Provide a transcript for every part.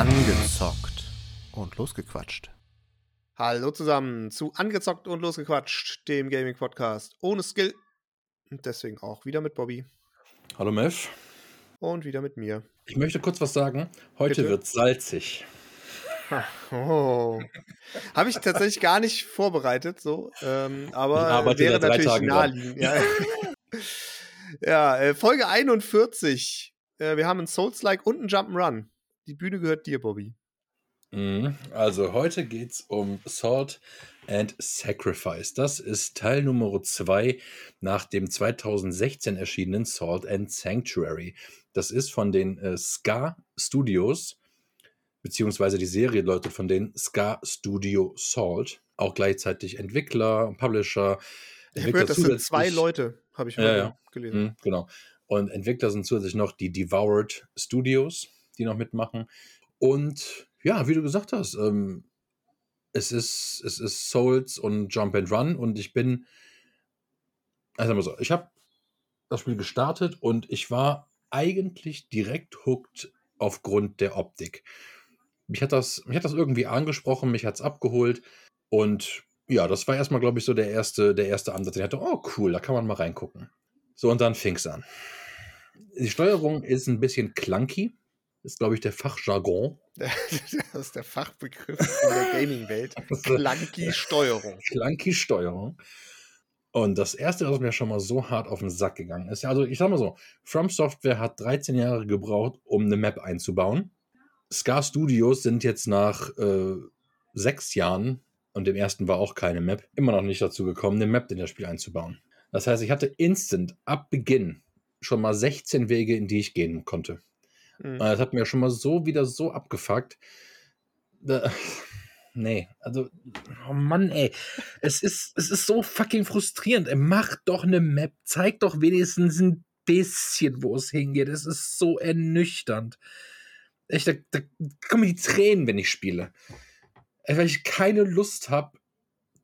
Angezockt und losgequatscht. Hallo zusammen zu Angezockt und losgequatscht, dem Gaming-Podcast ohne Skill. Und deswegen auch wieder mit Bobby Hallo Mev. und wieder mit mir. Ich möchte kurz was sagen. Heute wird salzig. Oh. Habe ich tatsächlich gar nicht vorbereitet, so. Ähm, aber wäre natürlich naheliegend. Ja, ja äh, Folge 41. Äh, wir haben ein Souls-like und ein Jump'n'Run. Die Bühne gehört dir, Bobby. Mhm. Also heute geht es um Salt and Sacrifice. Das ist Teil Nummer 2 nach dem 2016 erschienenen Salt and Sanctuary. Das ist von den äh, Ska Studios, beziehungsweise die Serie läutet von den Ska Studio Salt. Auch gleichzeitig Entwickler, Publisher. Ich habe gehört, das sind zwei Leute, habe ich mal ja. gelesen. Mhm, genau. Und Entwickler sind zusätzlich noch die Devoured Studios, die noch mitmachen. Und ja, wie du gesagt hast, ähm, es, ist, es ist Souls und Jump and Run und ich bin, also wir so, ich habe das Spiel gestartet und ich war eigentlich direkt hooked aufgrund der Optik. Mich hat das, mich hat das irgendwie angesprochen, mich hat es abgeholt und ja, das war erstmal, glaube ich, so der erste, der erste Ansatz. Ich hatte, oh cool, da kann man mal reingucken. So, und dann fing es an. Die Steuerung ist ein bisschen clunky. Ist, glaube ich, der Fachjargon. Das ist der Fachbegriff in der Gaming-Welt. Clunky-Steuerung. Clunky Steuerung. Und das erste, was mir schon mal so hart auf den Sack gegangen ist, also ich sag mal so, From Software hat 13 Jahre gebraucht, um eine Map einzubauen. Scar Studios sind jetzt nach äh, sechs Jahren, und dem ersten war auch keine Map, immer noch nicht dazu gekommen, eine Map in das Spiel einzubauen. Das heißt, ich hatte instant ab Beginn schon mal 16 Wege, in die ich gehen konnte. Mhm. Und Das hat mir schon mal so wieder so abgefuckt. Da, nee, also, oh Mann, ey. Es ist, es ist so fucking frustrierend. Ey, Mach doch eine Map. Zeig doch wenigstens ein bisschen, wo es hingeht. Es ist so ernüchternd. Echt, da, da kommen die Tränen, wenn ich spiele. Weil ich keine Lust habe,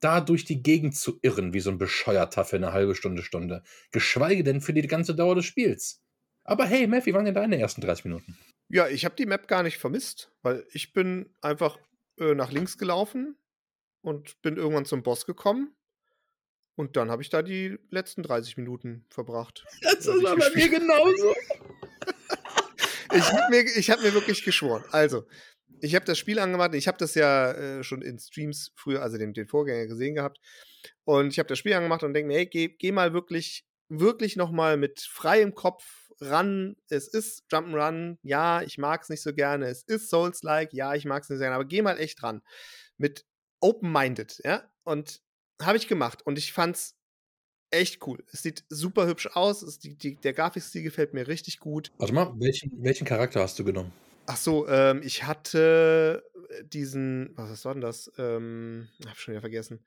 da durch die Gegend zu irren, wie so ein Bescheuerter für eine halbe Stunde, Stunde. Geschweige denn für die ganze Dauer des Spiels. Aber hey, Matt, wie waren denn deine ersten 30 Minuten? Ja, ich habe die Map gar nicht vermisst, weil ich bin einfach äh, nach links gelaufen und bin irgendwann zum Boss gekommen. Und dann habe ich da die letzten 30 Minuten verbracht. Das Also ich war bei mir genauso. Ich habe mir, ich hab mir wirklich geschworen. Also, ich habe das Spiel angemacht. Ich habe das ja äh, schon in Streams früher, also den, den Vorgänger gesehen gehabt. Und ich habe das Spiel angemacht und denke mir, hey, geh, geh mal wirklich, wirklich noch mal mit freiem Kopf ran. Es ist Jump'n'Run. Ja, ich mag es nicht so gerne. Es ist Souls-like. Ja, ich mag es nicht so gerne. Aber geh mal echt ran. Mit open-minded, ja. Und habe ich gemacht. Und ich fand's echt cool. Es sieht super hübsch aus. Es, die, die, der Grafikstil gefällt mir richtig gut. Warte mal, welchen, welchen Charakter hast du genommen? Ach so, ähm, ich hatte diesen, was war denn das? Ähm, hab schon wieder vergessen.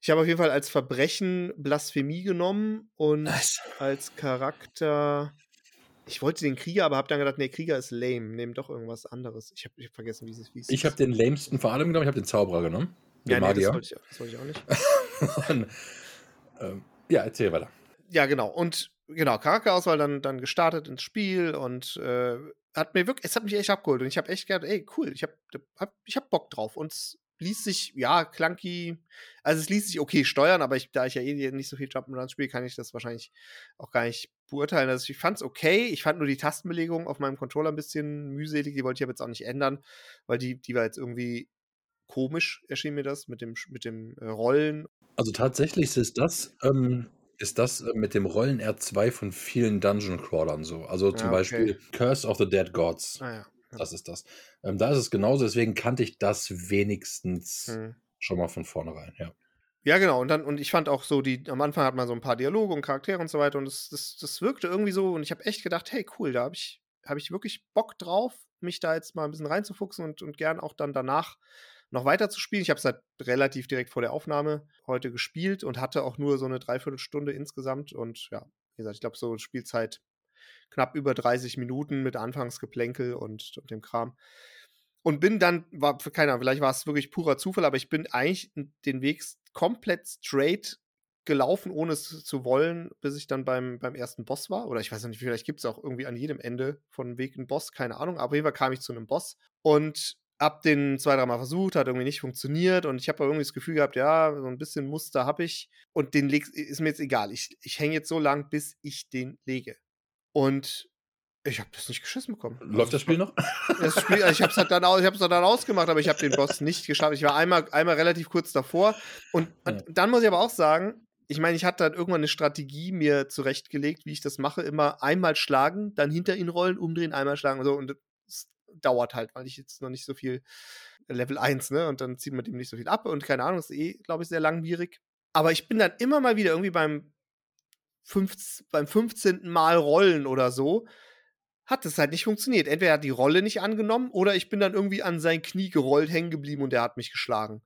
Ich habe auf jeden Fall als Verbrechen Blasphemie genommen und Nice. als Charakter. Ich wollte den Krieger, aber habe dann gedacht, nee, Krieger ist lame. Nehmen doch irgendwas anderes. Ich habe hab vergessen, wie es es Ich habe den lamesten vor allem genommen, ich habe den Zauberer genommen. Den ja, nee, das Magier. wollte, ich, das wollte ich auch nicht. Und, ähm, ja, erzähl weiter. Ja, genau. Und genau, Charakterauswahl dann, dann gestartet ins Spiel und äh, hat mir wirklich, es hat mich echt abgeholt. Und ich habe echt gedacht, ey, cool, ich habe hab, ich hab Bock drauf. Und es ließ sich, ja, clunky, also es ließ sich okay steuern, aber ich, da ich ja eh nicht so viel Jump'n'Runs spiele, kann ich das wahrscheinlich auch gar nicht beurteilen. Also ich fand es okay. Ich fand nur die Tastenbelegung auf meinem Controller ein bisschen mühselig. Die wollte ich aber jetzt auch nicht ändern, weil die, die war jetzt irgendwie komisch, erschien mir das, mit dem, mit dem äh, Rollen Also tatsächlich ist das, ähm, ist das äh, mit dem Rollen R2 von vielen Dungeon Crawlern so. Also zum Ja, okay. Beispiel Curse of the Dead Gods. Naja. Das ist das. Ähm, da ist es genauso, deswegen kannte ich das wenigstens Hm. schon mal von vornherein, ja. Ja, genau. Und dann, und ich fand auch so, die, am Anfang hat man so ein paar Dialoge und Charaktere und so weiter. Und das, das, das wirkte irgendwie so. Und ich habe echt gedacht, hey, cool, da habe ich, hab ich wirklich Bock drauf, mich da jetzt mal ein bisschen reinzufuchsen und, und gern auch dann danach noch weiter zu spielen. Ich habe es halt relativ direkt vor der Aufnahme heute gespielt und hatte auch nur so eine Dreiviertelstunde insgesamt. Und ja, wie gesagt, ich glaube, so Spielzeit knapp über 30 Minuten mit Anfangsgeplänkel und, und dem Kram. Und bin dann, war, keine Ahnung, vielleicht war es wirklich purer Zufall, aber ich bin eigentlich den Weg komplett straight gelaufen, ohne es zu wollen, bis ich dann beim, beim ersten Boss war. Oder ich weiß nicht, vielleicht gibt es auch irgendwie an jedem Ende von Weg einen Boss, keine Ahnung. Aber jeden Fall kam ich zu einem Boss und hab den zwei, dreimal versucht, hat irgendwie nicht funktioniert und ich habe irgendwie das Gefühl gehabt, ja, so ein bisschen Muster habe ich und den leg, ist mir jetzt egal. Ich, ich hänge jetzt so lang, bis ich den lege. Und ich habe das nicht geschissen bekommen. Läuft das Spiel noch? Das Spiel, ich habe es halt dann, aus, ich hab's dann ausgemacht, aber ich habe den Boss nicht geschafft. Ich war einmal, einmal relativ kurz davor. Und, und dann muss ich aber auch sagen, ich meine, ich hatte dann irgendwann eine Strategie mir zurechtgelegt, wie ich das mache. Immer einmal schlagen, dann hinter ihn rollen, umdrehen, einmal schlagen und so. Und es dauert halt, weil ich jetzt noch nicht so viel Level 1, ne? Und dann zieht man dem nicht so viel ab und keine Ahnung, ist eh, glaube ich, sehr langwierig. Aber ich bin dann immer mal wieder irgendwie beim, 15, beim 15. Mal rollen oder so, hat es halt nicht funktioniert. Entweder hat die Rolle nicht angenommen oder ich bin dann irgendwie an sein Knie gerollt, hängen geblieben und der hat mich geschlagen.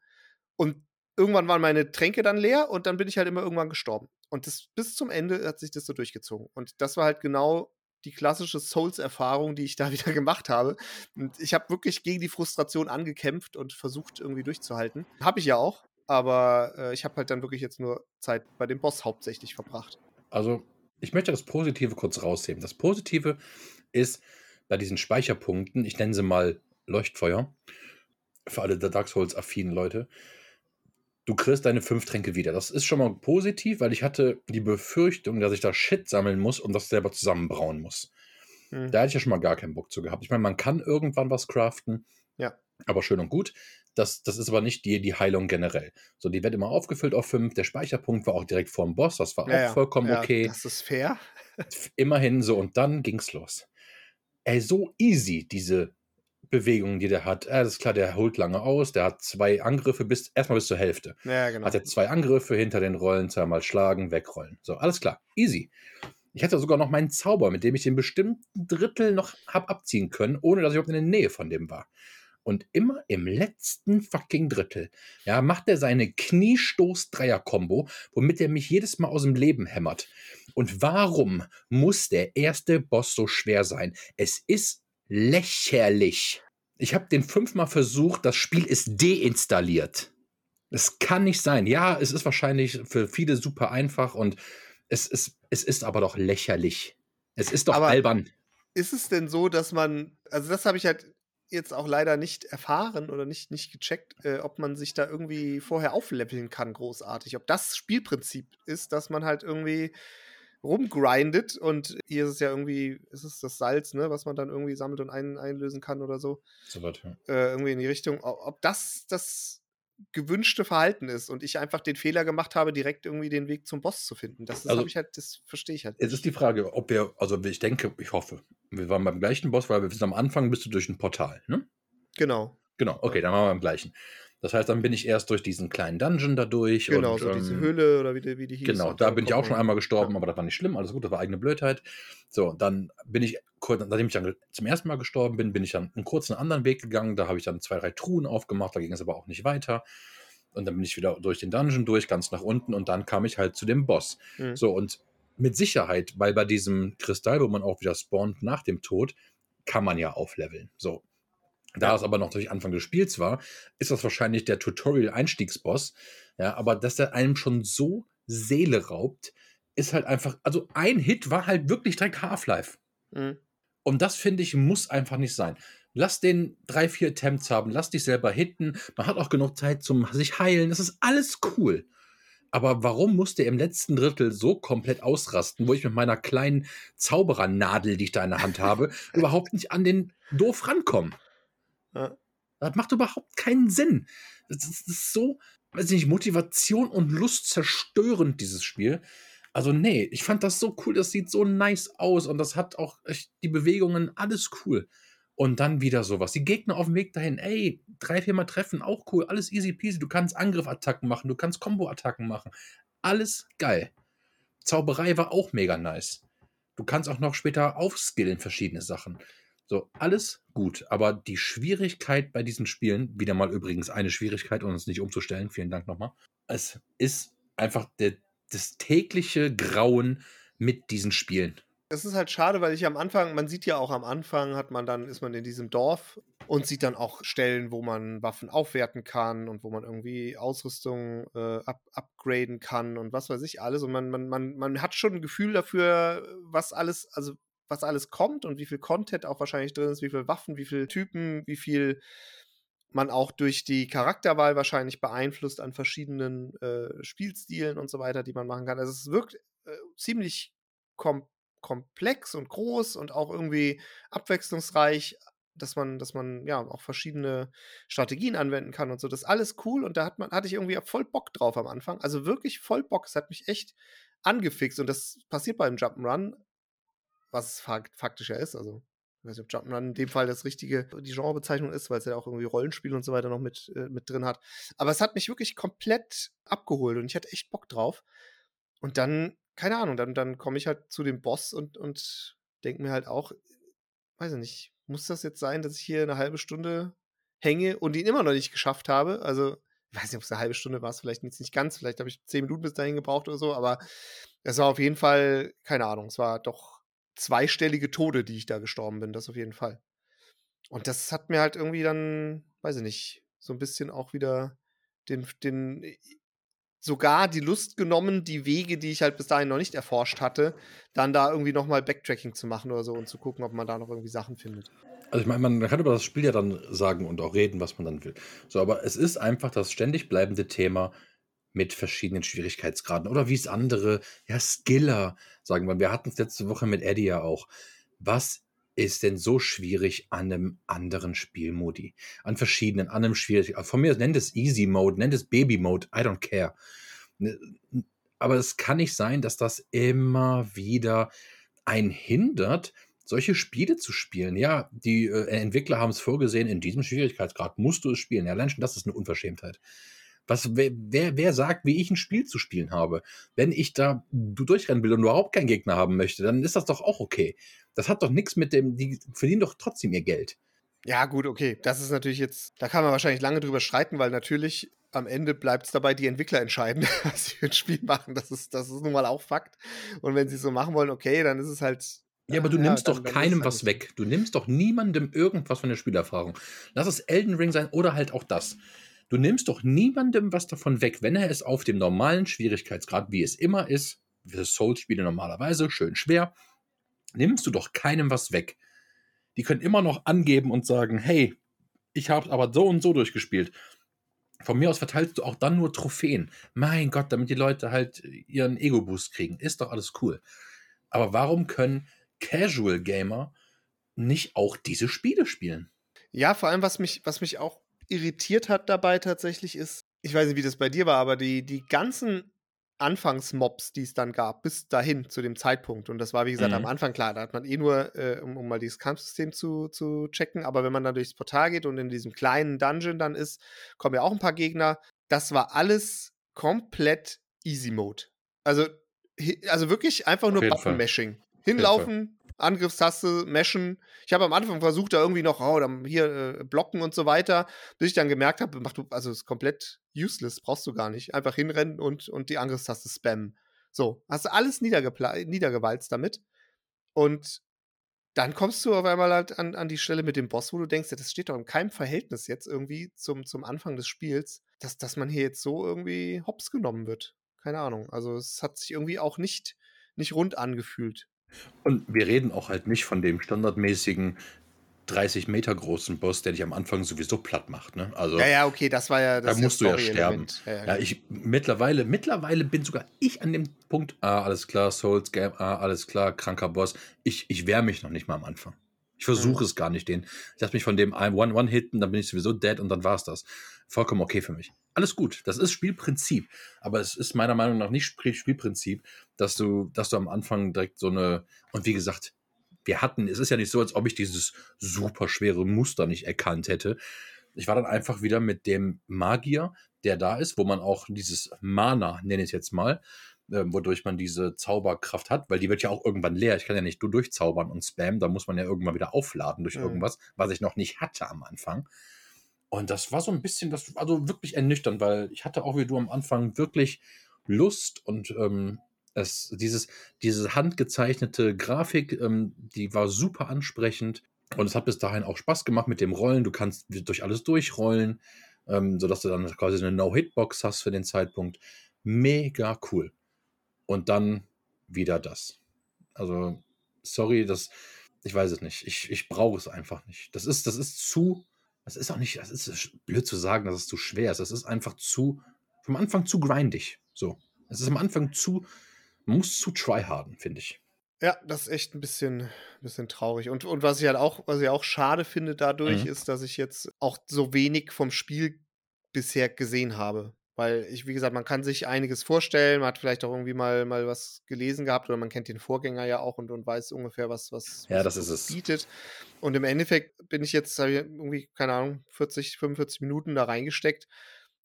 Und irgendwann waren meine Tränke dann leer und dann bin ich halt immer irgendwann gestorben. Und das, bis zum Ende hat sich das so durchgezogen. Und das war halt genau die klassische Souls-Erfahrung, die ich da wieder gemacht habe. Und ich habe wirklich gegen die Frustration angekämpft und versucht, irgendwie durchzuhalten. Habe ich ja auch, aber äh, ich habe halt dann wirklich jetzt nur Zeit bei dem Boss hauptsächlich verbracht. Also, ich möchte das Positive kurz rausheben. Das Positive ist bei diesen Speicherpunkten, ich nenne sie mal Leuchtfeuer, für alle der Dark Souls-affinen Leute, du kriegst deine fünf Tränke wieder. Das ist schon mal positiv, weil ich hatte die Befürchtung, dass ich da Shit sammeln muss und das selber zusammenbrauen muss. Hm. Da hätte ich ja schon mal gar keinen Bock zu gehabt. Ich meine, man kann irgendwann was craften. Ja. Aber schön und gut. Das, das ist aber nicht die, die Heilung generell. So, die wird immer aufgefüllt auf fünf. Der Speicherpunkt war auch direkt vor dem Boss. Das war ja, auch vollkommen ja, okay. Das ist fair. Immerhin so. Und dann ging's los. Ey, so easy, diese Bewegungen, die der hat. Ja, das ist klar, der holt lange aus, der hat zwei Angriffe bis erstmal bis zur Hälfte. Ja, genau. Hat er zwei Angriffe hinter den Rollen, zweimal schlagen, wegrollen. So, alles klar. Easy. Ich hatte sogar noch meinen Zauber, mit dem ich den bestimmten Drittel noch hab abziehen können, ohne dass ich überhaupt in der Nähe von dem war. Und immer im letzten fucking Drittel, ja, macht er seine Kniestoß-Dreier-Kombo, womit er mich jedes Mal aus dem Leben hämmert. Und warum muss der erste Boss so schwer sein? Es ist lächerlich. Ich habe den fünfmal versucht, das Spiel ist deinstalliert. Es kann nicht sein. Ja, es ist wahrscheinlich für viele super einfach und es ist, es ist aber doch lächerlich. Es ist doch aber albern. Ist es denn so, dass man, also das habe ich halt jetzt auch leider nicht erfahren oder nicht, nicht gecheckt, äh, ob man sich da irgendwie vorher aufleveln kann, großartig. Ob das Spielprinzip ist, dass man halt irgendwie rumgrindet und hier ist es ja irgendwie, ist es das Salz, ne, was man dann irgendwie sammelt und ein, einlösen kann oder so. So was, ja. Äh, irgendwie in die Richtung. Ob das das gewünschte Verhalten ist und ich einfach den Fehler gemacht habe, direkt irgendwie den Weg zum Boss zu finden. Das, das also, ich halt, das verstehe ich halt. Nicht. Es ist die Frage, ob wir, also ich denke, ich hoffe, wir waren beim gleichen Boss, weil wir sind am Anfang bist du durch ein Portal, ne? Genau. Genau, okay, dann waren wir beim gleichen. Das heißt, dann bin ich erst durch diesen kleinen Dungeon da durch. Genau, und, so diese ähm, Höhle oder wie die, wie die hieß. Genau, da bin ich auch schon einmal gestorben, ja. aber das war nicht schlimm, alles gut, das war eigene Blödheit. So, dann bin ich, nachdem ich dann zum ersten Mal gestorben bin, bin ich dann einen kurzen anderen Weg gegangen. Da habe ich dann zwei, drei Truhen aufgemacht, da ging es aber auch nicht weiter. Und dann bin ich wieder durch den Dungeon durch, ganz nach unten und dann kam ich halt zu dem Boss. Mhm. So, und mit Sicherheit, weil bei diesem Kristall, wo man auch wieder spawnt nach dem Tod, kann man ja aufleveln. So, da es aber noch durch Anfang des Spiels war, ist das wahrscheinlich der Tutorial-Einstiegsboss. Ja, aber dass der einem schon so Seele raubt, ist halt einfach, also ein Hit war halt wirklich direkt Half-Life. Mhm. Und das finde ich, muss einfach nicht sein. Lass den drei, vier Attempts haben, lass dich selber hitten. Man hat auch genug Zeit zum sich heilen. Das ist alles cool. Aber warum muss der im letzten Drittel so komplett ausrasten, wo ich mit meiner kleinen Zauberernadel, die ich da in der Hand habe, überhaupt nicht an den doof rankomme? Ja. Das macht überhaupt keinen Sinn. Das ist, das ist so, weiß ich nicht, Motivation und Lust zerstörend, dieses Spiel. Also, nee, ich fand das so cool, das sieht so nice aus und das hat auch echt die Bewegungen, alles cool. Und dann wieder sowas. Die Gegner auf dem Weg dahin, ey, drei, viermal treffen, auch cool, alles easy peasy. Du kannst Angriffattacken machen, du kannst Combo-Attacken machen. Alles geil. Zauberei war auch mega nice. Du kannst auch noch später aufskillen verschiedene Sachen. So, alles gut. Aber die Schwierigkeit bei diesen Spielen, wieder mal übrigens eine Schwierigkeit, um uns nicht umzustellen, vielen Dank nochmal. Es ist einfach der, das tägliche Grauen mit diesen Spielen. Es ist halt schade, weil ich am Anfang, man sieht ja auch am Anfang, hat man dann, ist man in diesem Dorf und sieht dann auch Stellen, wo man Waffen aufwerten kann und wo man irgendwie Ausrüstung äh, up upgraden kann und was weiß ich alles. Und man, man, man, man hat schon ein Gefühl dafür, was alles, also was alles kommt und wie viel Content auch wahrscheinlich drin ist, wie viele Waffen, wie viele Typen, wie viel man auch durch die Charakterwahl wahrscheinlich beeinflusst an verschiedenen äh, Spielstilen und so weiter, die man machen kann. Also es wirkt äh, ziemlich kom komplex und groß und auch irgendwie abwechslungsreich, dass man, dass man ja auch verschiedene Strategien anwenden kann und so. Das ist alles cool und da hat man, hatte ich irgendwie voll Bock drauf am Anfang. Also wirklich voll Bock. Es hat mich echt angefixt und das passiert beim Jump'n'Run, was es faktisch ja ist. Also ich weiß nicht, ob Jump'n'Run in dem Fall das richtige, die Genrebezeichnung ist, weil es ja auch irgendwie Rollenspiel und so weiter noch mit, äh, mit drin hat. Aber es hat mich wirklich komplett abgeholt und ich hatte echt Bock drauf. Und dann, keine Ahnung, dann, dann komme ich halt zu dem Boss und, und denke mir halt auch, weiß ich nicht, muss das jetzt sein, dass ich hier eine halbe Stunde hänge und ihn immer noch nicht geschafft habe? Also, ich weiß nicht, ob es eine halbe Stunde war, vielleicht jetzt nicht ganz, vielleicht habe ich zehn Minuten bis dahin gebraucht oder so, aber es war auf jeden Fall, keine Ahnung, es war doch zweistellige Tode, die ich da gestorben bin, das auf jeden Fall. Und das hat mir halt irgendwie dann, weiß ich nicht, so ein bisschen auch wieder den, den, äh, sogar die Lust genommen, die Wege, die ich halt bis dahin noch nicht erforscht hatte, dann da irgendwie nochmal Backtracking zu machen oder so und zu gucken, ob man da noch irgendwie Sachen findet. Also ich meine, man kann über das Spiel ja dann sagen und auch reden, was man dann will. So, aber es ist einfach das ständig bleibende Thema, mit verschiedenen Schwierigkeitsgraden oder wie es andere, ja, Skiller sagen wir. Wir hatten es letzte Woche mit Eddie ja auch. Was ist denn so schwierig an einem anderen Spielmodi? An verschiedenen, an einem schwierig. Von mir nennt es Easy Mode, nennt es Baby Mode, I don't care. Ne, aber es kann nicht sein, dass das immer wieder einen hindert, solche Spiele zu spielen. Ja, die äh, Entwickler haben es vorgesehen, in diesem Schwierigkeitsgrad musst du es spielen. Ja, allein schon das ist eine Unverschämtheit. Was, wer, wer, wer sagt, wie ich ein Spiel zu spielen habe? Wenn ich da durchrennen will und überhaupt keinen Gegner haben möchte, dann ist das doch auch okay. Das hat doch nichts mit dem, die verdienen doch trotzdem ihr Geld. Ja, gut, okay. Das ist natürlich jetzt, da kann man wahrscheinlich lange drüber streiten, weil natürlich am Ende bleibt es dabei, die Entwickler entscheiden, was sie für ein Spiel machen. Das ist, das ist nun mal auch Fakt. Und wenn sie es so machen wollen, okay, dann ist es halt. Ja, aber du ja, nimmst dann, doch dann keinem halt was weg. Du nimmst doch niemandem irgendwas von der Spielerfahrung. Lass es Elden Ring sein oder halt auch das. Du nimmst doch niemandem was davon weg, wenn er es auf dem normalen Schwierigkeitsgrad, wie es immer ist, für Souls-Spiele normalerweise, schön schwer, nimmst du doch keinem was weg. Die können immer noch angeben und sagen, hey, ich habe aber so und so durchgespielt. Von mir aus verteilst du auch dann nur Trophäen. Mein Gott, damit die Leute halt ihren Ego-Boost kriegen. Ist doch alles cool. Aber warum können Casual Gamer nicht auch diese Spiele spielen? Ja, vor allem, was mich, was mich auch irritiert hat dabei tatsächlich ist, ich weiß nicht, wie das bei dir war, aber die, die ganzen Anfangsmobs, die es dann gab, bis dahin zu dem Zeitpunkt. Und das war, wie gesagt, mhm. am Anfang klar, da hat man eh nur, äh, um, um, mal dieses Kampfsystem zu, zu checken. Aber wenn man dann durchs Portal geht und in diesem kleinen Dungeon dann ist, kommen ja auch ein paar Gegner. Das war alles komplett Easy Mode. Also, also wirklich einfach nur Button-Mashing. Hinlaufen, Angriffstaste meshen. Ich habe am Anfang versucht, da irgendwie noch, oh, dann hier äh, blocken und so weiter, bis ich dann gemerkt habe, mach du, also ist komplett useless, brauchst du gar nicht. Einfach hinrennen und, und die Angriffstaste spammen. So, hast du alles niedergewalzt damit. Und dann kommst du auf einmal halt an, an die Stelle mit dem Boss, wo du denkst, das steht doch in keinem Verhältnis jetzt irgendwie zum, zum Anfang des Spiels, dass, dass man hier jetzt so irgendwie hops genommen wird. Keine Ahnung. Also es hat sich irgendwie auch nicht, nicht rund angefühlt. Und wir reden auch halt nicht von dem standardmäßigen 30 Meter großen Boss, der dich am Anfang sowieso platt macht. Ne? Also, ja, ja, okay, das war ja das Da musst du ja sterben. Ja, ja, ja, ich, mittlerweile, mittlerweile bin sogar ich an dem Punkt, ah, alles klar, Souls Game, ah, alles klar, kranker Boss. Ich, ich wehre mich noch nicht mal am Anfang. Ich versuche mhm. es gar nicht, den. Ich lasse mich von dem One-One-Hitten, dann bin ich sowieso dead und dann war es das. Vollkommen okay für mich. Alles gut, das ist Spielprinzip. Aber es ist meiner Meinung nach nicht Spielprinzip, dass du, dass du am Anfang direkt so eine, und wie gesagt, wir hatten, es ist ja nicht so, als ob ich dieses super schwere Muster nicht erkannt hätte. Ich war dann einfach wieder mit dem Magier, der da ist, wo man auch dieses Mana, nenne ich es jetzt mal, äh, wodurch man diese Zauberkraft hat, weil die wird ja auch irgendwann leer. Ich kann ja nicht nur durchzaubern und spammen, da muss man ja irgendwann wieder aufladen durch mhm. irgendwas, was ich noch nicht hatte am Anfang. Und das war so ein bisschen, das also wirklich ernüchternd, weil ich hatte auch wie du am Anfang wirklich Lust und ähm, Es, dieses, diese handgezeichnete Grafik, ähm, die war super ansprechend und es hat bis dahin auch Spaß gemacht mit dem Rollen. Du kannst durch alles durchrollen, ähm, sodass du dann quasi eine No-Hit-Box hast für den Zeitpunkt. Mega cool. Und dann wieder das. Also, sorry, das, ich weiß es nicht. Ich, ich brauche es einfach nicht. Das ist, das ist zu, das ist auch nicht, das ist blöd zu sagen, dass es zu schwer ist. Das ist einfach zu, vom Anfang zu grindig. So. Es ist am Anfang zu, man muss zu tryharden, finde ich. Ja, das ist echt ein bisschen, bisschen traurig. Und, und was ich halt auch, was ich auch schade finde dadurch, Mhm. ist, dass ich jetzt auch so wenig vom Spiel bisher gesehen habe. Weil ich, wie gesagt, man kann sich einiges vorstellen, man hat vielleicht auch irgendwie mal, mal was gelesen gehabt oder man kennt den Vorgänger ja auch und, und weiß ungefähr, was, was, Ja, was das ist es. bietet. Und im Endeffekt bin ich jetzt, habe ich irgendwie, keine Ahnung, 40, 45 Minuten da reingesteckt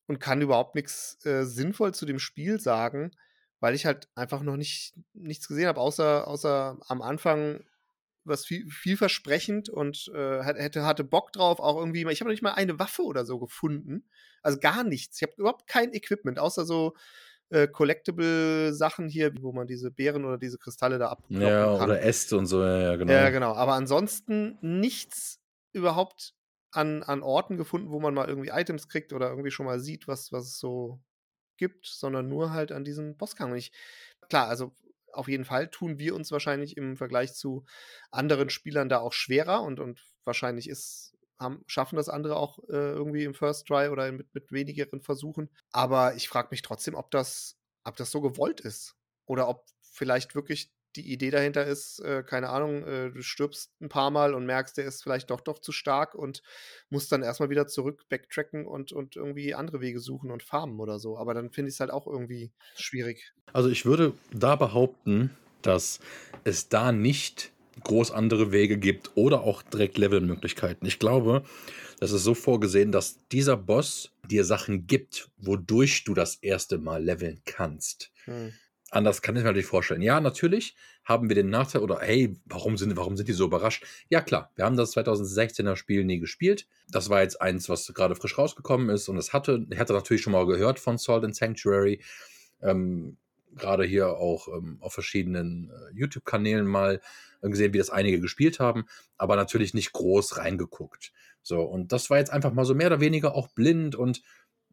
und kann überhaupt nichts äh, sinnvoll zu dem Spiel sagen, weil ich halt einfach noch nicht nichts gesehen habe, außer, außer am Anfang was viel, vielversprechend und äh, hätte, hatte Bock drauf, auch irgendwie, ich habe noch nicht mal eine Waffe oder so gefunden. Also gar nichts. Ich habe überhaupt kein Equipment, außer so äh, Collectible-Sachen hier, wo man diese Beeren oder diese Kristalle da abkloppen Ja, kann. oder Äste und so, ja, ja, genau. Ja, genau. Aber ansonsten nichts überhaupt an, an Orten gefunden, wo man mal irgendwie Items kriegt oder irgendwie schon mal sieht, was, was es so gibt, sondern nur halt an diesem. Und ich, klar, also auf jeden Fall tun wir uns wahrscheinlich im Vergleich zu anderen Spielern da auch schwerer und, und wahrscheinlich ist, haben, schaffen das andere auch äh, irgendwie im First Try oder mit, mit wenigeren Versuchen. Aber ich frage mich trotzdem, ob das, ob das so gewollt ist. Oder ob vielleicht wirklich die Idee dahinter ist, äh, keine Ahnung, äh, du stirbst ein paar Mal und merkst, der ist vielleicht doch doch zu stark und musst dann erstmal wieder zurück backtracken und, und irgendwie andere Wege suchen und farmen oder so. Aber dann finde ich es halt auch irgendwie schwierig. Also ich würde da behaupten, dass es da nicht groß andere Wege gibt oder auch direkt Levelmöglichkeiten. Ich glaube, das ist so vorgesehen, dass dieser Boss dir Sachen gibt, wodurch du das erste Mal leveln kannst. Hm. Anders kann ich mir natürlich vorstellen. Ja, natürlich haben wir den Nachteil oder hey, warum sind, warum sind die so überrascht? Ja, klar, wir haben das 2016er Spiel nie gespielt. Das war jetzt eins, was gerade frisch rausgekommen ist und es hatte, ich hatte natürlich schon mal gehört von Salt and Sanctuary. Ähm, gerade hier auch ähm, auf verschiedenen äh, YouTube-Kanälen mal äh, gesehen, wie das einige gespielt haben, aber natürlich nicht groß reingeguckt. So, und das war jetzt einfach mal so mehr oder weniger auch blind und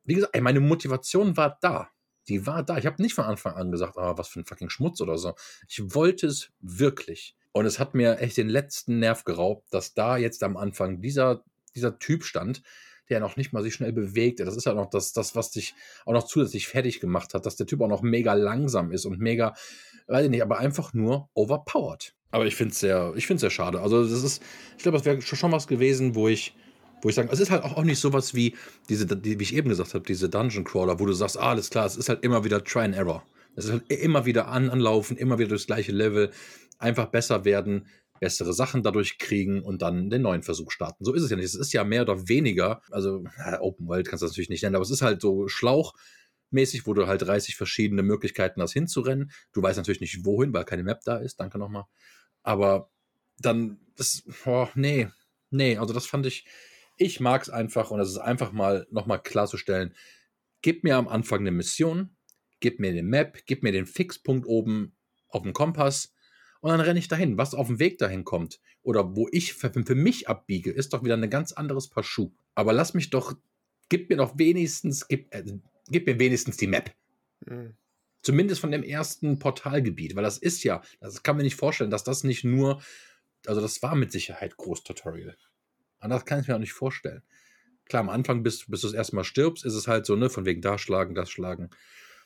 wie gesagt, meine Motivation war da. Die war da. Ich habe nicht von Anfang an gesagt, ah, was für ein fucking Schmutz oder so. Ich wollte es wirklich. Und es hat mir echt den letzten Nerv geraubt, dass da jetzt am Anfang dieser, dieser Typ stand, der noch nicht mal sich schnell bewegte. Das ist ja noch das, das, was dich auch noch zusätzlich fertig gemacht hat, dass der Typ auch noch mega langsam ist und mega, weiß ich nicht, aber einfach nur overpowered. Aber ich finde es sehr, sehr schade. Also das ist, ich glaube, das wäre schon was gewesen, wo ich, wo ich sage, es ist halt auch, nicht sowas wie diese, die, wie ich eben gesagt habe, diese Dungeon Crawler, wo du sagst, ah, alles klar, es ist halt immer wieder Try and Error. Es ist halt immer wieder an, anlaufen, immer wieder durchs gleiche Level, einfach besser werden, bessere Sachen dadurch kriegen und dann den neuen Versuch starten. So ist es ja nicht. Es ist ja mehr oder weniger, also Open World kannst du das natürlich nicht nennen, aber es ist halt so Schlauchmäßig, wo du halt 30 verschiedene Möglichkeiten hast hinzurennen. Du weißt natürlich nicht wohin, weil keine Map da ist. Danke nochmal. Aber dann, das, oh, nee, nee, also das fand ich, ich mag es einfach und es ist einfach mal nochmal klarzustellen, gib mir am Anfang eine Mission, gib mir eine Map, gib mir den Fixpunkt oben auf dem Kompass und dann renne ich dahin. Was auf dem Weg dahin kommt oder wo ich für, für mich abbiege, ist doch wieder ein ganz anderes Paar Schuh. Aber lass mich doch, gib mir doch wenigstens, gib, äh, gib mir wenigstens die Map. Hm. Zumindest von dem ersten Portalgebiet, weil das ist ja, das kann mir nicht vorstellen, dass das nicht nur, also das war mit Sicherheit Großtutorial. Anders kann ich mir auch nicht vorstellen. Klar, am Anfang, bis, bis du das erste Mal stirbst, ist es halt so, ne, von wegen da schlagen, das schlagen.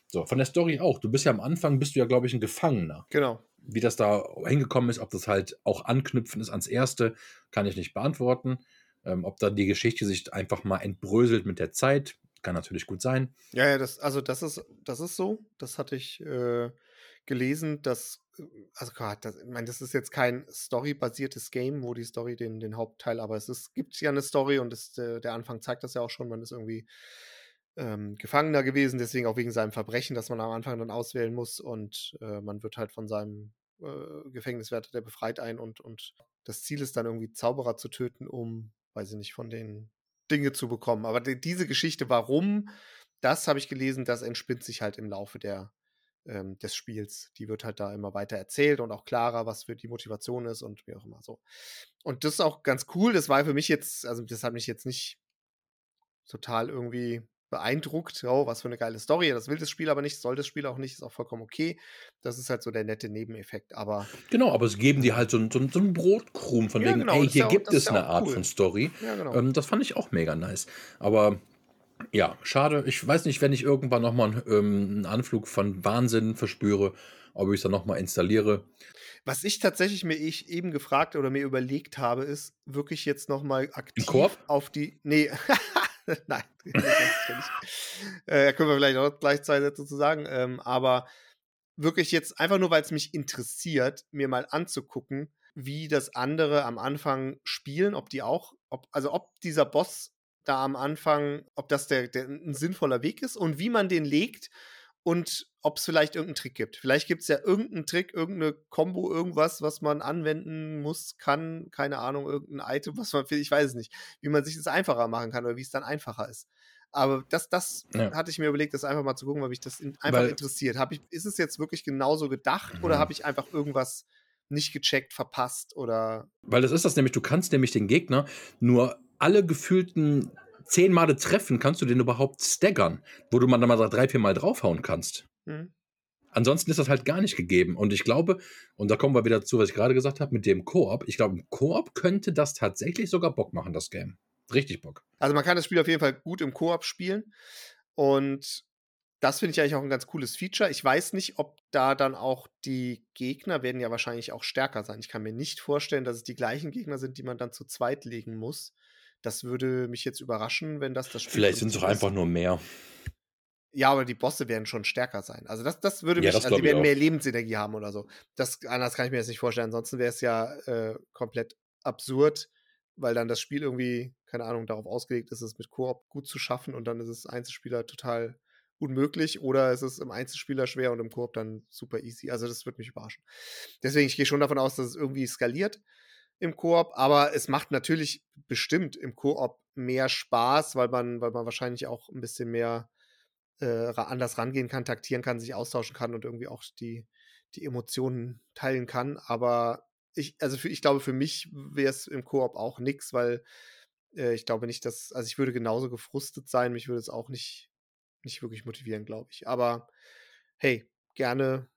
So, von der Story auch. Du bist ja am Anfang, bist du ja, glaube ich, ein Gefangener. Genau. Wie das da hingekommen ist, ob das halt auch anknüpfen ist ans erste, kann ich nicht beantworten. Ähm, ob da die Geschichte sich einfach mal entbröselt mit der Zeit, kann natürlich gut sein. Ja, ja, das, also das ist, das ist so. Das hatte ich äh, gelesen, dass, äh, also Gott, das, ich meine, das ist jetzt kein storybasiertes Game, wo die Story den, den Hauptteil, aber es ist, gibt ja eine Story und das, äh, der Anfang zeigt das ja auch schon, man ist irgendwie ähm, Gefangener gewesen, deswegen auch wegen seinem Verbrechen, das man am Anfang dann auswählen muss und äh, man wird halt von seinem äh, Gefängniswärter, der befreit ein und, und das Ziel ist dann irgendwie Zauberer zu töten, um, weiß ich nicht, von den Dinge zu bekommen. Aber die, diese Geschichte, warum, das habe ich gelesen, das entspinnt sich halt im Laufe der, ähm, des Spiels. Die wird halt da immer weiter erzählt und auch klarer, was für die Motivation ist und wie auch immer so. Und das ist auch ganz cool. Das war für mich jetzt, also das hat mich jetzt nicht total irgendwie beeindruckt. Oh, was für eine geile Story. Das will das Spiel aber nicht, soll das Spiel auch nicht, ist auch vollkommen okay. Das ist halt so der nette Nebeneffekt. Aber genau, aber es geben die halt so, so, so einen Brotkrumm von Ja, wegen, genau, ey, hier ja auch- gibt es ja eine Art cool. von Story. genau. Ähm, das fand ich auch mega nice. Aber ja, schade. Ich weiß nicht, wenn ich irgendwann nochmal einen, ähm, einen Anflug von Wahnsinn verspüre, ob ich es dann nochmal installiere. Was ich tatsächlich mir ich eben gefragt oder mir überlegt habe, ist wirklich jetzt nochmal aktiv auf die. Nee, nein. Äh, können wir vielleicht auch gleich zwei Sätze zu sagen. Ähm, aber wirklich jetzt einfach nur, weil es mich interessiert, mir mal anzugucken, wie das andere am Anfang spielen, ob die auch, ob, also ob dieser Boss da am Anfang, ob das der, der ein sinnvoller Weg ist und wie man den legt und ob es vielleicht irgendeinen Trick gibt. Vielleicht gibt es ja irgendeinen Trick, irgendeine Combo, irgendwas, was man anwenden muss, kann, keine Ahnung, irgendein Item, was man, ich weiß es nicht, wie man sich das einfacher machen kann oder wie es dann einfacher ist. Aber das, das Ja. hatte ich mir überlegt, das einfach mal zu gucken, weil mich das in, einfach Weil- interessiert. Hab ich, ist es jetzt wirklich genauso gedacht oder Mhm. habe ich einfach irgendwas nicht gecheckt, verpasst oder Weil das ist das nämlich, du kannst nämlich den Gegner nur alle gefühlten zehn Male treffen, kannst du den überhaupt staggern, wo du mal dann mal drei, vier Mal draufhauen kannst. hm? Ansonsten ist das halt gar nicht gegeben. Und ich glaube, und da kommen wir wieder zu, was ich gerade gesagt habe, mit dem Koop. Ich glaube, im Koop könnte das tatsächlich sogar Bock machen, das Game. Richtig Bock. Also man kann das Spiel auf jeden Fall gut im Koop spielen. Und das finde ich eigentlich auch ein ganz cooles Feature. Ich weiß nicht, ob da dann auch die Gegner werden ja wahrscheinlich auch stärker sein. Ich kann mir nicht vorstellen, dass es die gleichen Gegner sind, die man dann zu zweit legen muss. Das würde mich jetzt überraschen, wenn das das Spiel Vielleicht sind es ist. einfach nur mehr. Ja, aber die Bosse werden schon stärker sein. Also das, das würde Ja, mich, das also die werden auch. mehr Lebensenergie haben oder so. Das anders kann ich mir jetzt nicht vorstellen. Ansonsten wäre es ja äh, komplett absurd, weil dann das Spiel irgendwie, keine Ahnung, darauf ausgelegt ist, es mit Koop gut zu schaffen und dann ist es Einzelspieler total unmöglich oder ist es im Einzelspieler schwer und im Koop dann super easy. Also das würde mich überraschen. Deswegen, ich gehe schon davon aus, dass es irgendwie skaliert im Koop, aber es macht natürlich bestimmt im Koop mehr Spaß, weil man, weil man wahrscheinlich auch ein bisschen mehr äh, anders rangehen kann, taktieren kann, sich austauschen kann und irgendwie auch die, die Emotionen teilen kann. Aber ich, also für, ich glaube, für mich wäre es im Koop auch nix, weil äh, ich glaube nicht, dass, also ich würde genauso gefrustet sein, mich würde es auch nicht, nicht wirklich motivieren, glaube ich. Aber hey, gerne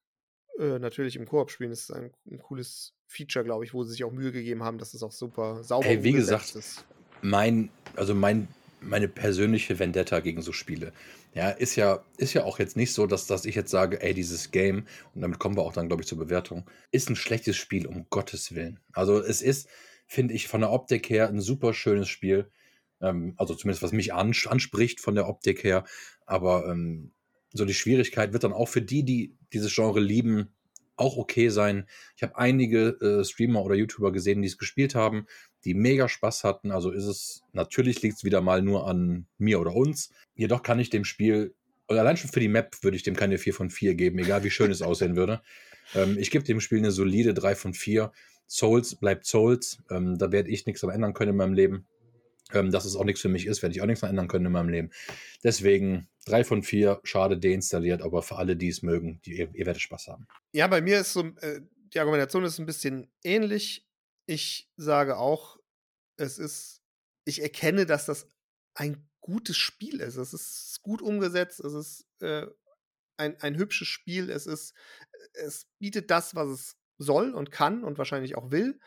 äh, natürlich im Koop spielen. Das ist ein, ein cooles Feature, glaube ich, wo sie sich auch Mühe gegeben haben, dass es auch super sauber Hey, wie gesagt, ist. Mein, also mein, meine persönliche Vendetta gegen so Spiele. Ja, ist ja, ist ja auch jetzt nicht so, dass, dass ich jetzt sage, ey, dieses Game, und damit kommen wir auch dann, glaube ich, zur Bewertung, ist ein schlechtes Spiel, um Gottes Willen. Also es ist, finde ich, von der Optik her ein super schönes Spiel. Ähm, also zumindest was mich ans anspricht von der Optik her. Aber ähm, so die Schwierigkeit wird dann auch für die, die dieses Genre lieben, auch okay sein. Ich habe einige äh, Streamer oder YouTuber gesehen, die es gespielt haben, die mega Spaß hatten. Also ist es, natürlich liegt es wieder mal nur an mir oder uns. Jedoch kann ich dem Spiel, oder allein schon für die Map würde ich dem keine 4 von 4 geben, egal wie schön es aussehen würde. Ähm, ich gebe dem Spiel eine solide 3 von 4. Souls bleibt Souls. Ähm, da werde ich nichts dran ändern können in meinem Leben. Ähm, dass es auch nichts für mich ist, werde ich auch nichts ändern können in meinem Leben. Deswegen 3 von 4, schade deinstalliert, aber für alle, die es mögen, die, ihr, ihr werdet Spaß haben. Ja, bei mir ist so, äh, die Argumentation ist ein bisschen ähnlich. Ich sage auch, es ist, ich erkenne, dass das ein gutes Spiel ist. Es ist gut umgesetzt, es ist äh, ein, ein hübsches Spiel, es ist, es bietet das, was es soll und kann und wahrscheinlich auch will.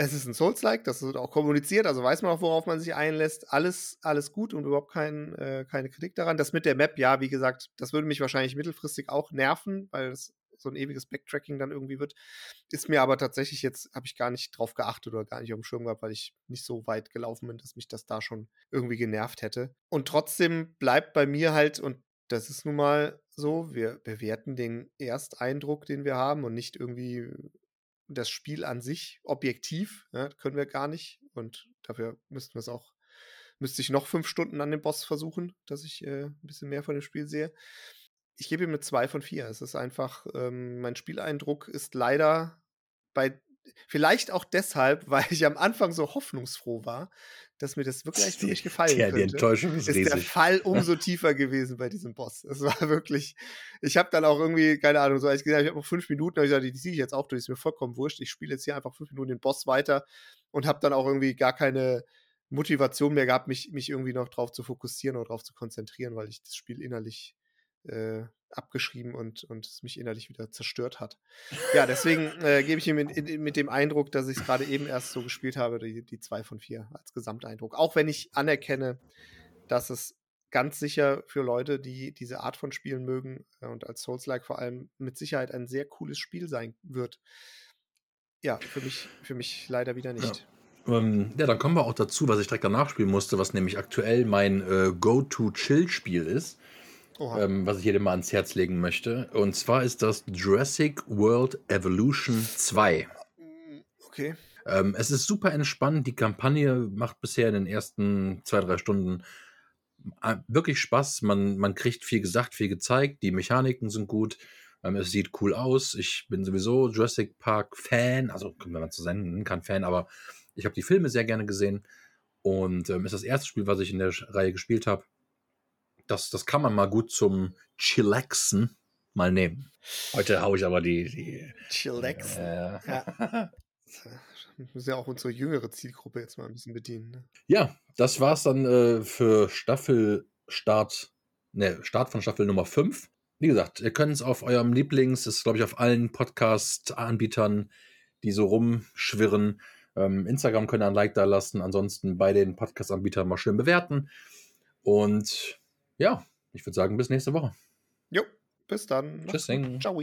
Es ist ein Souls-like, das wird auch kommuniziert, also weiß man auch, worauf man sich einlässt. Alles, alles gut und überhaupt kein, äh, keine Kritik daran. Das mit der Map, ja, wie gesagt, das würde mich wahrscheinlich mittelfristig auch nerven, weil es so ein ewiges Backtracking dann irgendwie wird. Ist mir aber tatsächlich jetzt, habe ich gar nicht drauf geachtet oder gar nicht auf dem Schirm gehabt, weil ich nicht so weit gelaufen bin, dass mich das da schon irgendwie genervt hätte. Und trotzdem bleibt bei mir halt, und das ist nun mal so, wir bewerten den Ersteindruck, den wir haben und nicht irgendwie das Spiel an sich objektiv, ja, können wir gar nicht. Und dafür müssten wir es auch, müsste ich noch fünf Stunden an dem Boss versuchen, dass ich äh, ein bisschen mehr von dem Spiel sehe. Ich gebe ihm eine 2 von 4. Es ist einfach, ähm, mein Spieleindruck ist leider bei, vielleicht auch deshalb, weil ich am Anfang so hoffnungsfroh war, dass mir das wirklich, wirklich gefallen Tja, könnte. die Enttäuschung ist, ist der riesig. Fall umso tiefer gewesen bei diesem Boss. Es war wirklich, ich habe dann auch irgendwie, keine Ahnung, so als ich gesagt habe, ich habe noch fünf Minuten, habe ich gesagt, die, die ziehe ich jetzt auch durch, ist mir vollkommen wurscht. Ich spiele jetzt hier einfach fünf Minuten den Boss weiter und habe dann auch irgendwie gar keine Motivation mehr gehabt, mich, mich irgendwie noch drauf zu fokussieren oder drauf zu konzentrieren, weil ich das Spiel innerlich äh, abgeschrieben und, und es mich innerlich wieder zerstört hat. Ja, deswegen äh, gebe ich ihm in, in, mit dem Eindruck, dass ich es gerade eben erst so gespielt habe, die, die zwei von vier als Gesamteindruck. Auch wenn ich anerkenne, dass es ganz sicher für Leute, die diese Art von Spielen mögen äh, und als Souls-like vor allem mit Sicherheit ein sehr cooles Spiel sein wird. Ja, für mich, für mich leider wieder nicht. Ähm, ja, dann kommen wir auch dazu, was ich direkt danach spielen musste, was nämlich aktuell mein äh, Go-To-Chill-Spiel ist. Ähm, was ich jedem mal ans Herz legen möchte. Und zwar ist das Jurassic World Evolution 2. Mm, Okay. Ähm, es ist super entspannt. Die Kampagne macht bisher in den ersten zwei, drei Stunden äh, wirklich Spaß. Man, man kriegt viel gesagt, viel gezeigt. Die Mechaniken sind gut. Ähm, es sieht cool aus. Ich bin sowieso Jurassic Park Fan. Also, wenn man zu sein kann, Fan, aber ich habe die Filme sehr gerne gesehen. Und ähm, ist das erste Spiel, was ich in der Reihe gespielt habe. Das, das kann man mal gut zum Chillaxen mal nehmen. Heute haue ich aber die. die Chillax. äh, Ja. Wir müssen ja auch unsere jüngere Zielgruppe jetzt mal ein bisschen bedienen. Ne? Ja, das war's dann äh, für Staffelstart, ne, Start von Staffel Nummer 5. Wie gesagt, ihr könnt es auf eurem Lieblings, ist glaube ich auf allen Podcast-Anbietern, die so rumschwirren. Ähm, Instagram könnt ihr ein Like da lassen, ansonsten bei den Podcast-Anbietern mal schön bewerten. Und ja, ich würde sagen, bis nächste Woche. Jo, bis dann. Gut. Ciao.